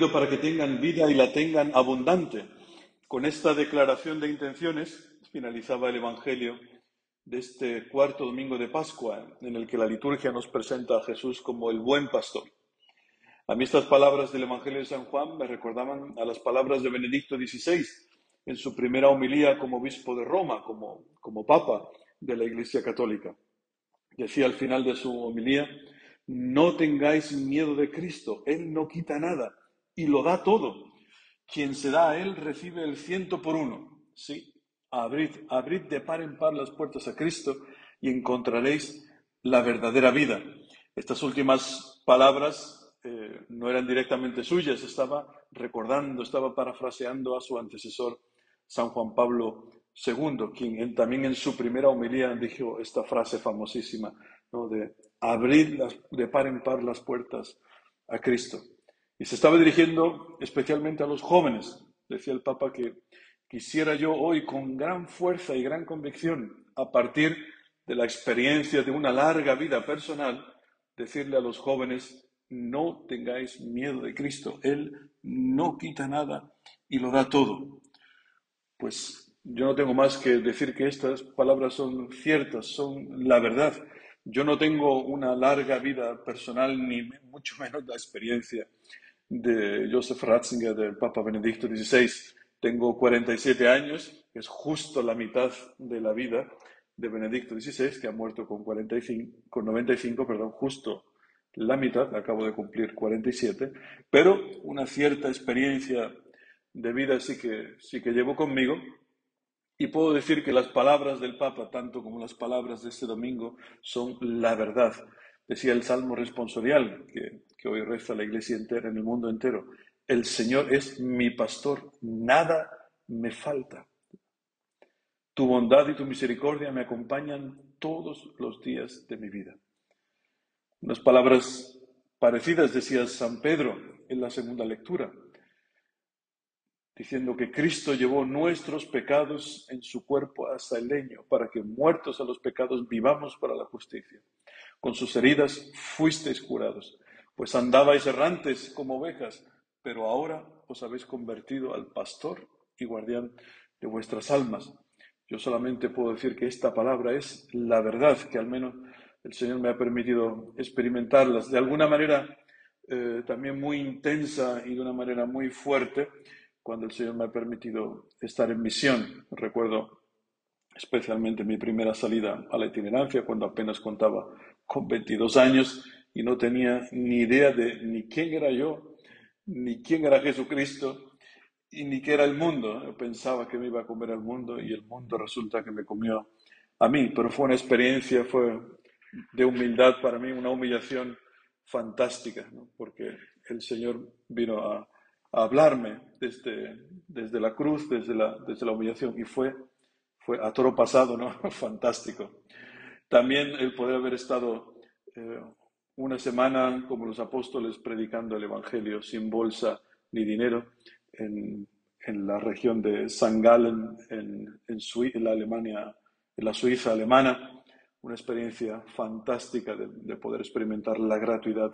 Venido para que tengan vida y la tengan abundante. Con esta declaración de intenciones finalizaba el Evangelio de este cuarto domingo de Pascua, en el que la liturgia nos presenta a Jesús como el buen pastor. A mí estas palabras del Evangelio de San Juan me recordaban a las palabras de Benedicto XVI en su primera homilía como obispo de Roma, como, como papa de la Iglesia Católica. Decía al final de su homilía, no tengáis miedo de Cristo, Él no quita nada y lo da todo. Quien se da a Él recibe el ciento por uno. Sí, abrid, abrid de par en par las puertas a Cristo y encontraréis la verdadera vida. Estas últimas palabras eh, no eran directamente suyas, estaba recordando, estaba parafraseando a su antecesor, San Juan Pablo II, quien también en su primera homilía dijo esta frase famosísima, ¿no? de abrir de par en par las puertas a Cristo. Y se estaba dirigiendo especialmente a los jóvenes. Decía el Papa que quisiera yo hoy con gran fuerza y gran convicción, a partir de la experiencia de una larga vida personal, decirle a los jóvenes, no tengáis miedo de Cristo. Él no quita nada y lo da todo. Pues yo no tengo más que decir que estas palabras son ciertas, son la verdad. Yo no tengo una larga vida personal, ni mucho menos la experiencia de Joseph Ratzinger, del Papa Benedicto XVI. Tengo 47 años, que es justo la mitad de la vida de Benedicto XVI, que ha muerto con, 45, con 95, perdón, justo la mitad, acabo de cumplir 47, pero una cierta experiencia de vida sí que, sí que llevo conmigo y puedo decir que las palabras del Papa, tanto como las palabras de este domingo, son la verdad. Decía el Salmo responsorial, que, que hoy reza la iglesia entera, en el mundo entero. El Señor es mi pastor, nada me falta. Tu bondad y tu misericordia me acompañan todos los días de mi vida. Unas palabras parecidas decía San Pedro en la segunda lectura diciendo que Cristo llevó nuestros pecados en su cuerpo hasta el leño, para que muertos a los pecados vivamos para la justicia. Con sus heridas fuisteis curados, pues andabais errantes como ovejas, pero ahora os habéis convertido al pastor y guardián de vuestras almas. Yo solamente puedo decir que esta palabra es la verdad, que al menos el Señor me ha permitido experimentarlas de alguna manera eh, también muy intensa y de una manera muy fuerte cuando el Señor me ha permitido estar en misión. Recuerdo especialmente mi primera salida a la itinerancia, cuando apenas contaba con 22 años y no tenía ni idea de ni quién era yo, ni quién era Jesucristo y ni qué era el mundo. Yo pensaba que me iba a comer al mundo y el mundo resulta que me comió a mí, pero fue una experiencia, fue de humildad para mí, una humillación fantástica, porque el Señor vino a, a hablarme desde, desde la cruz, desde la, desde la humillación, y fue, fue a toro pasado, ¿no? Fantástico. También el poder haber estado eh, una semana como los apóstoles predicando el Evangelio sin bolsa ni dinero en, en la región de San Gallen, en, en, en, la Alemania, en la Suiza alemana, una experiencia fantástica de, de poder experimentar la gratuidad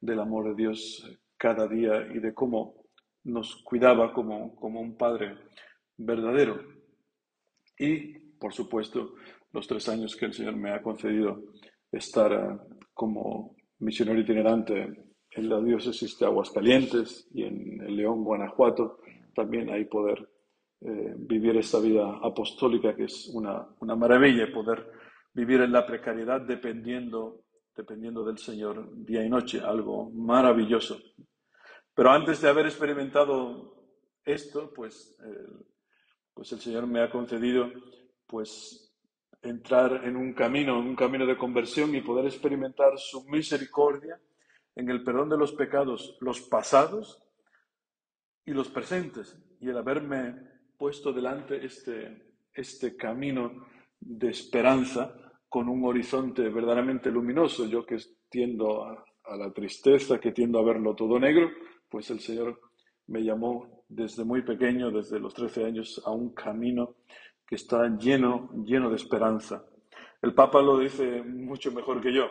del amor de Dios cada día y de cómo nos cuidaba como, como un padre verdadero. Y, por supuesto, los tres años que el Señor me ha concedido estar eh, como misionero itinerante en la diócesis de Aguascalientes y en el León, Guanajuato, también hay poder eh, vivir esta vida apostólica que es una, una maravilla, poder vivir en la precariedad dependiendo, dependiendo del Señor día y noche, algo maravilloso. Pero antes de haber experimentado esto, pues, pues el Señor me ha concedido pues entrar en un camino, en un camino de conversión y poder experimentar su misericordia en el perdón de los pecados, los pasados y los presentes, y el haberme puesto delante este, este camino de esperanza con un horizonte verdaderamente luminoso, yo que tiendo a, a la tristeza, que tiendo a verlo todo negro, pues el Señor me llamó desde muy pequeño, desde los 13 años, a un camino que está lleno, lleno de esperanza. El Papa lo dice mucho mejor que yo.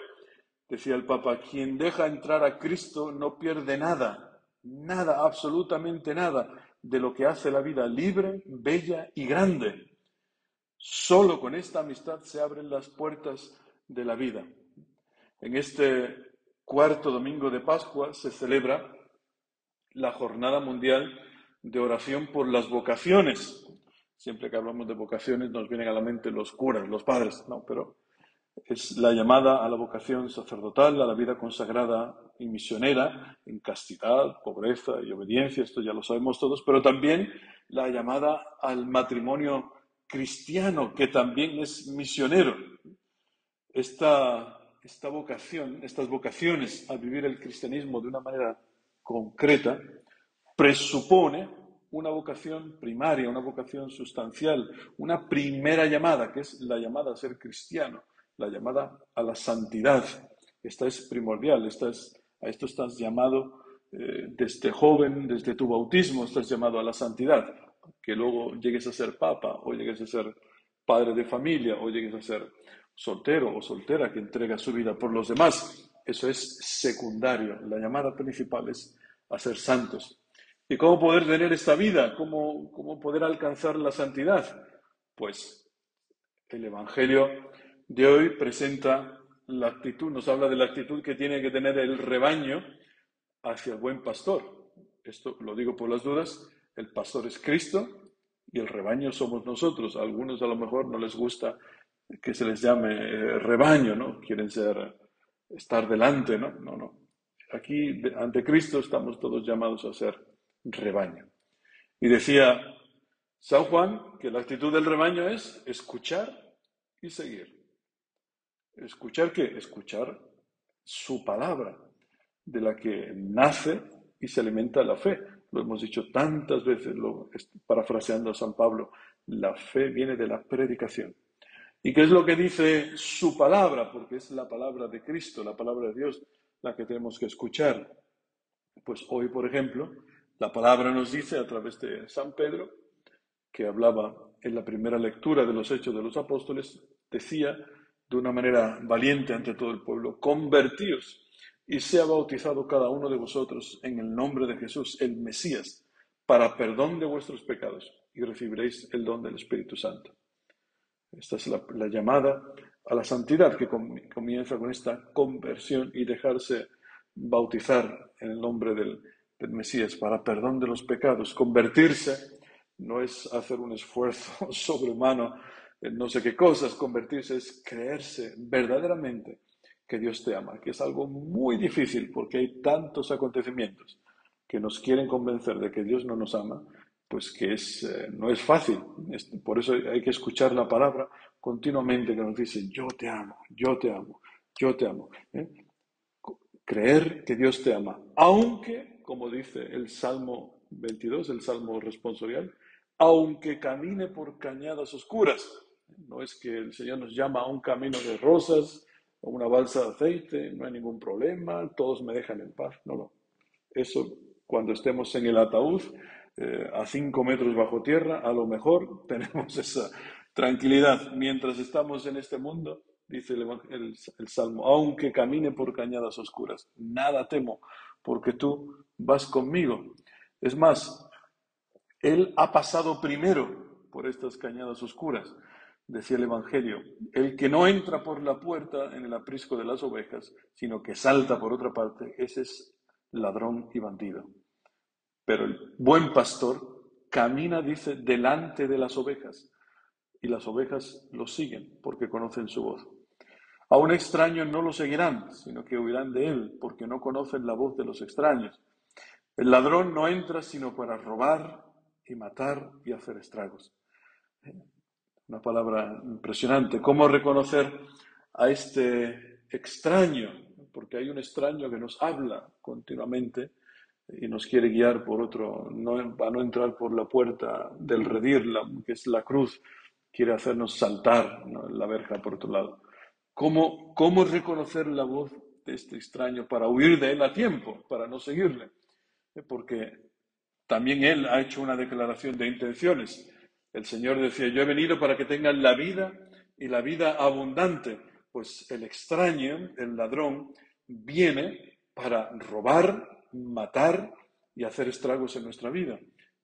Decía el Papa, quien deja entrar a Cristo no pierde nada, nada, absolutamente nada de lo que hace la vida libre, bella y grande. Solo con esta amistad se abren las puertas de la vida. En este cuarto domingo de Pascua se celebra la Jornada Mundial de Oración por las Vocaciones. Siempre que hablamos de vocaciones nos vienen a la mente los curas, los padres, no, pero es la llamada a la vocación sacerdotal, a la vida consagrada y misionera, en castidad, pobreza y obediencia, esto ya lo sabemos todos, pero también la llamada al matrimonio cristiano, que también es misionero. Esta, esta vocación, estas vocaciones a vivir el cristianismo de una manera concreta, presupone una vocación primaria, una vocación sustancial, una primera llamada, que es la llamada a ser cristiano la llamada a la santidad. Esta es primordial, esta es, a esto estás llamado eh, desde joven, desde tu bautismo, estás llamado a la santidad. Que luego llegues a ser papa, o llegues a ser padre de familia, o llegues a ser soltero o soltera que entrega su vida por los demás. Eso es secundario. La llamada principal es a ser santos. ¿Y cómo poder tener esta vida? ¿Cómo, cómo poder alcanzar la santidad? Pues el Evangelio de hoy presenta la actitud, nos habla de la actitud que tiene que tener el rebaño hacia el buen pastor. Esto lo digo por las dudas, el pastor es Cristo y el rebaño somos nosotros. A algunos a lo mejor no les gusta que se les llame eh, rebaño, ¿no? Quieren ser, estar delante, ¿no? No, no. Aquí ante Cristo estamos todos llamados a ser rebaño. Y decía San Juan que la actitud del rebaño es escuchar y seguir. ¿Escuchar qué? Escuchar su palabra, de la que nace y se alimenta la fe. Lo hemos dicho tantas veces, lo, parafraseando a San Pablo, la fe viene de la predicación. ¿Y qué es lo que dice su palabra? Porque es la palabra de Cristo, la palabra de Dios, la que tenemos que escuchar. Pues hoy, por ejemplo, la palabra nos dice a través de San Pedro, que hablaba en la primera lectura de los Hechos de los Apóstoles, decía de una manera valiente ante todo el pueblo, convertíos y sea bautizado cada uno de vosotros en el nombre de Jesús, el Mesías, para perdón de vuestros pecados y recibiréis el don del Espíritu Santo. Esta es la, llamada a la santidad que comienza con esta conversión y dejarse bautizar en el nombre del, del Mesías para perdón de los pecados. Convertirse no es hacer un esfuerzo sobrehumano no sé qué cosas, convertirse es creerse verdaderamente que Dios te ama, que es algo muy difícil porque hay tantos acontecimientos que nos quieren convencer de que Dios no nos ama, pues que es, eh, no es fácil. por eso hay que escuchar la palabra continuamente que nos dice, yo te amo, yo te amo, yo te amo. ¿eh? Creer que Dios te ama, aunque, como dice el Salmo 22, el Salmo responsorial, aunque camine por cañadas oscuras. No es que el Señor nos llama a un camino de rosas o una balsa de aceite, no hay ningún problema, todos me dejan en paz. No, no. Eso cuando estemos en el ataúd, eh, a cinco metros bajo tierra, a lo mejor tenemos esa tranquilidad. Mientras estamos en este mundo, dice el, el Salmo, aunque camine por cañadas oscuras, nada temo, porque tú vas conmigo. Es más, Él ha pasado primero por estas cañadas oscuras decía el Evangelio, el que no entra por la puerta en el aprisco de las ovejas, sino que salta por otra parte, ese es ladrón y bandido. Pero el buen pastor camina, dice, delante de las ovejas, y las ovejas lo siguen porque conocen su voz. A un extraño no lo seguirán, sino que huirán de él, porque no conocen la voz de los extraños. El ladrón no entra sino para robar y matar y hacer estragos. Una palabra impresionante. ¿Cómo reconocer a este extraño? Porque hay un extraño que nos habla continuamente y nos quiere guiar por otro, no, a no entrar por la puerta del redir, que es la cruz, quiere hacernos saltar la verja por otro lado. ¿Cómo, ¿Cómo reconocer la voz de este extraño para huir de él a tiempo, para no seguirle? Porque también él ha hecho una declaración de intenciones. El Señor decía, yo he venido para que tengan la vida y la vida abundante. Pues el extraño, el ladrón, viene para robar, matar y hacer estragos en nuestra vida,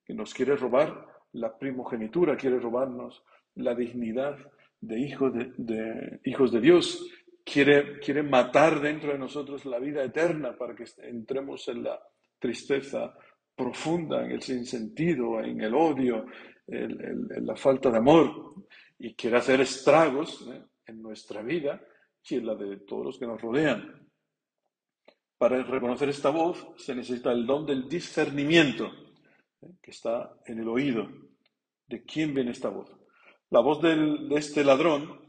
que nos quiere robar la primogenitura, quiere robarnos la dignidad de, de, hijos de Dios, quiere, quiere matar dentro de nosotros la vida eterna para que entremos en la tristeza profunda, en el sinsentido, en el odio, en, la falta de amor, y quiere hacer estragos ¿eh? en nuestra vida y en la de todos los que nos rodean. Para reconocer esta voz se necesita el don del discernimiento, ¿eh? que está en el oído. ¿De quién viene esta voz? La voz de este ladrón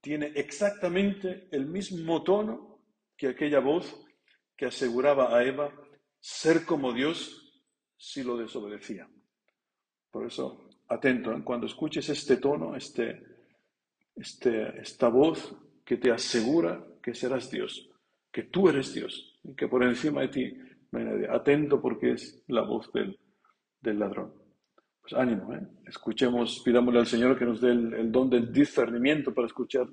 tiene exactamente el mismo tono que aquella voz que aseguraba a Eva ser como Dios si lo desobedecía. Por eso, atento, ¿eh? cuando escuches este tono, este, este, esta voz que te asegura que serás Dios, que tú eres Dios, y que por encima de ti. Atento porque es la voz del, del ladrón. Pues ánimo, ¿eh? escuchemos, pidámosle al Señor que nos dé el, don del discernimiento para escuchar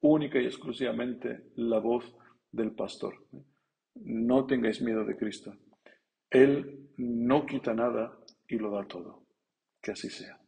única y exclusivamente la voz del pastor. ¿eh? No tengáis miedo de Cristo. Él no quita nada y lo da todo. Que así sea.